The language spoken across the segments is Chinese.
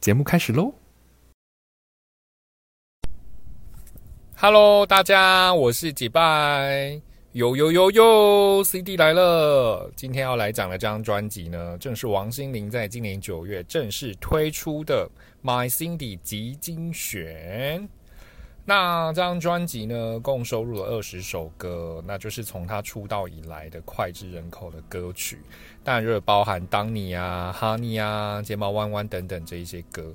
节目开始喽！Hello，大家，我是几拜，呦呦呦呦，CD 来了。今天要来讲的这张专辑呢，正是王心凌在今年九月正式推出的《My Cindy 集精选》。那这张专辑呢，共收录了二十首歌，那就是从他出道以来的脍炙人口的歌曲，当然就是包含《当你》啊、《Honey》啊、《睫毛弯弯》等等这一些歌。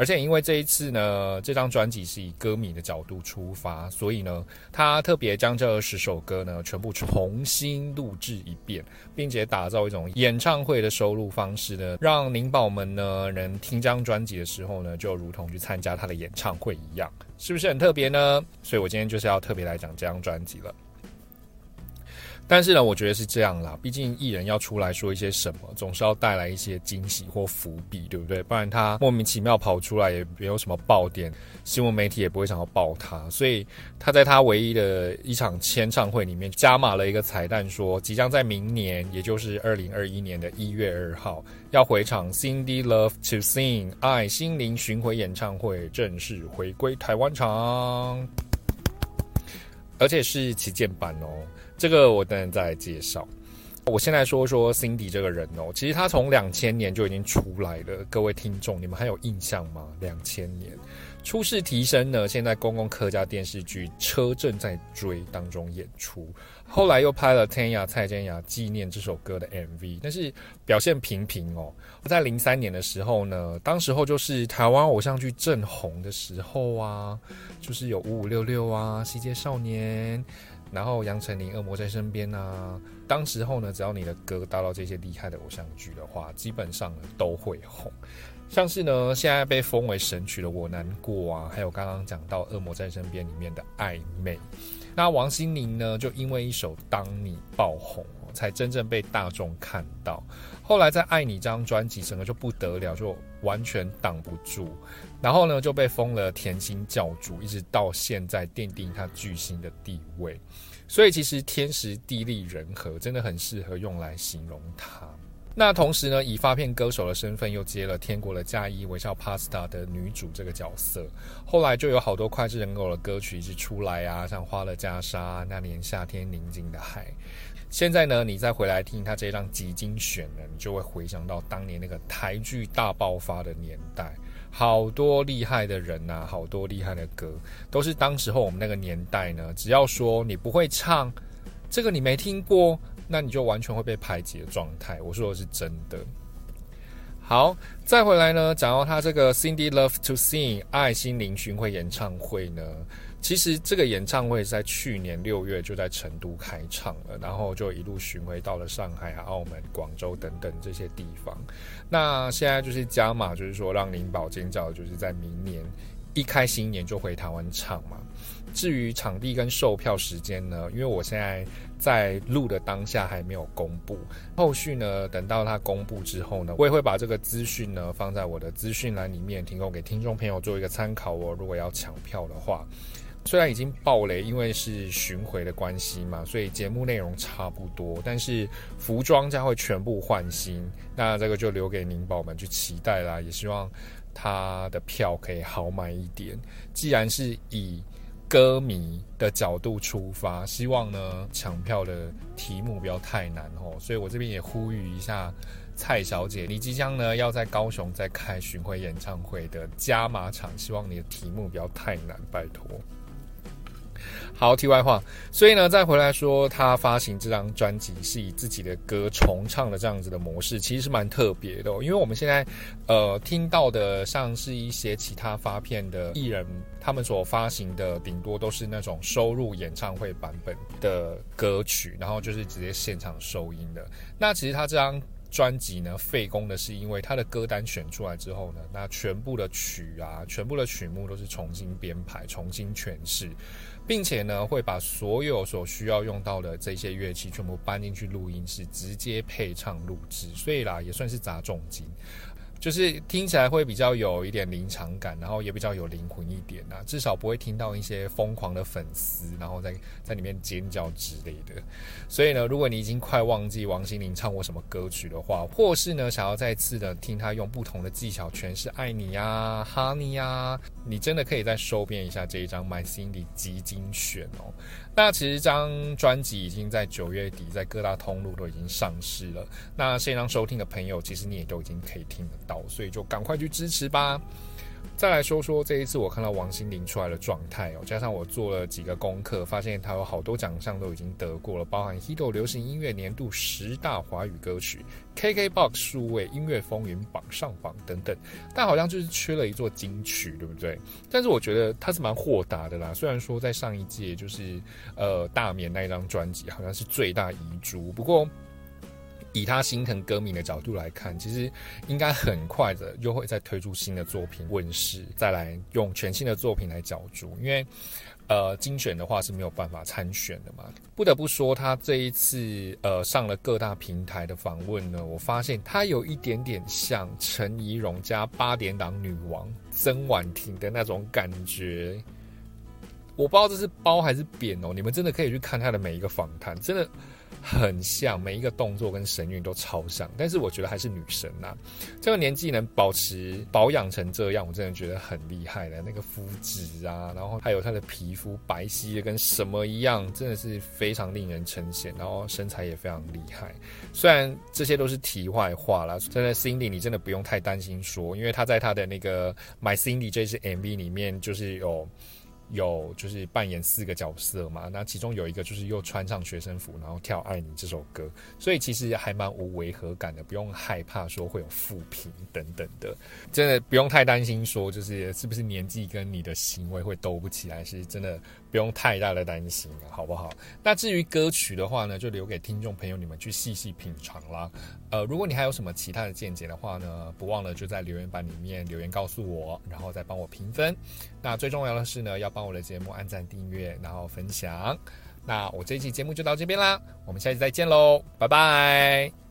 而且因为这一次呢，这张专辑是以歌迷的角度出发，所以呢，他特别将这二十首歌呢全部重新录制一遍，并且打造一种演唱会的收录方式呢，让宁宝们呢能听张专辑的时候呢，就如同去参加他的演唱会一样，是不是很特别呢？所以我今天就是要特别来讲这张专辑了。但是呢，我觉得是这样啦。毕竟艺人要出来说一些什么，总是要带来一些惊喜或伏笔，对不对？不然他莫名其妙跑出来，也没有什么爆点，新闻媒体也不会想要爆他。所以他在他唯一的一场签唱会里面加码了一个彩蛋，说即将在明年，也就是二零二一年的一月二号，要回场 Cindy Love to Sing 爱心灵巡回演唱会正式回归台湾场，而且是旗舰版哦。这个我等等再介绍。我先来说说 Cindy 这个人哦，其实他从两千年就已经出来了。各位听众，你们还有印象吗？两千年初试提升呢，现在公共客家电视剧《车正在追》当中演出。后来又拍了天涯蔡健雅纪念这首歌的 MV，但是表现平平哦。在零三年的时候呢，当时候就是台湾偶像剧正红的时候啊，就是有五五六六啊，西街少年，然后杨丞琳、恶魔在身边啊。当时候呢，只要你的歌搭到这些厉害的偶像剧的话，基本上呢都会红。像是呢，现在被封为神曲的《我难过》啊，还有刚刚讲到《恶魔在身边》里面的暧昧。那王心凌呢，就因为一首《当你》爆红，才真正被大众看到。后来在《爱你》这张专辑，整个就不得了，就完全挡不住。然后呢，就被封了甜心教主，一直到现在奠定他巨星的地位。所以其实天时地利人和，真的很适合用来形容他。那同时呢，以发片歌手的身份又接了《天国的嫁衣》《微笑 Pasta》的女主这个角色。后来就有好多脍炙人口的歌曲一直出来啊，像《花了袈裟》《那年夏天宁静的海》。现在呢，你再回来听他这张集精选呢，你就会回想到当年那个台剧大爆发的年代，好多厉害的人呐，好多厉害的歌，都是当时候我们那个年代呢，只要说你不会唱，这个你没听过。那你就完全会被排挤的状态，我说的是真的。好，再回来呢，讲到他这个 Cindy Love to Sing 爱心灵巡回演唱会呢，其实这个演唱会在去年六月就在成都开唱了，然后就一路巡回到了上海啊、澳门、广州等等这些地方。那现在就是加码，就是说让林宝尖叫，就是在明年一开新年就回台湾唱嘛。至于场地跟售票时间呢，因为我现在在录的当下还没有公布，后续呢等到它公布之后呢，我也会把这个资讯呢放在我的资讯栏里面，提供给听众朋友做一个参考哦。如果要抢票的话，虽然已经爆雷，因为是巡回的关系嘛，所以节目内容差不多，但是服装将会全部换新，那这个就留给您宝们去期待啦。也希望他的票可以好买一点，既然是以。歌迷的角度出发，希望呢抢票的题目不要太难哦，所以我这边也呼吁一下蔡小姐，你即将呢要在高雄再开巡回演唱会的加码场，希望你的题目不要太难，拜托。好，题外话，所以呢，再回来说，他发行这张专辑是以自己的歌重唱的这样子的模式，其实是蛮特别的。因为我们现在呃听到的，像是一些其他发片的艺人，他们所发行的，顶多都是那种收入演唱会版本的歌曲，然后就是直接现场收音的。那其实他这张专辑呢费工的是，因为他的歌单选出来之后呢，那全部的曲啊，全部的曲目都是重新编排、重新诠释，并且呢，会把所有所需要用到的这些乐器全部搬进去录音室，直接配唱录制，所以啦，也算是砸重金。就是听起来会比较有一点临场感，然后也比较有灵魂一点啊，至少不会听到一些疯狂的粉丝，然后在在里面尖叫之类的。所以呢，如果你已经快忘记王心凌唱过什么歌曲的话，或是呢想要再次的听她用不同的技巧诠释《爱你》呀、《哈尼》呀，你真的可以再收编一下这一张《My Cindy》极精选哦。那其实这张专辑已经在九月底在各大通路都已经上市了。那线上收听的朋友，其实你也都已经可以听了所以就赶快去支持吧。再来说说这一次我看到王心凌出来的状态哦，加上我做了几个功课，发现她有好多奖项都已经得过了，包含 Hito 流行音乐年度十大华语歌曲、KKBOX 数位音乐风云榜上榜等等，但好像就是缺了一座金曲，对不对？但是我觉得她是蛮豁达的啦，虽然说在上一届就是呃大眠那一张专辑好像是最大遗珠，不过。以他心疼歌迷的角度来看，其实应该很快的又会再推出新的作品问世，再来用全新的作品来角逐。因为，呃，精选的话是没有办法参选的嘛。不得不说，他这一次呃上了各大平台的访问呢，我发现他有一点点像陈怡蓉加八点档女王曾婉婷的那种感觉。我不知道这是褒还是贬哦，你们真的可以去看他的每一个访谈，真的。很像每一个动作跟神韵都超像，但是我觉得还是女神呐。这个年纪能保持保养成这样，我真的觉得很厉害了。那个肤质啊，然后还有她的皮肤白皙的跟什么一样，真的是非常令人称羡。然后身材也非常厉害。虽然这些都是题外话啦，真的 Cindy 你真的不用太担心说，因为她在她的那个 My Cindy 这支 MV 里面就是有。有就是扮演四个角色嘛，那其中有一个就是又穿上学生服，然后跳《爱你》这首歌，所以其实还蛮无违和感的，不用害怕说会有负评等等的，真的不用太担心说就是是不是年纪跟你的行为会兜不起来，是真的不用太大的担心，好不好？那至于歌曲的话呢，就留给听众朋友你们去细细品尝啦。呃，如果你还有什么其他的见解的话呢，不忘了就在留言板里面留言告诉我，然后再帮我评分。那最重要的是呢，要我的节目按赞、订阅，然后分享。那我这一期节目就到这边啦，我们下期再见喽，拜拜。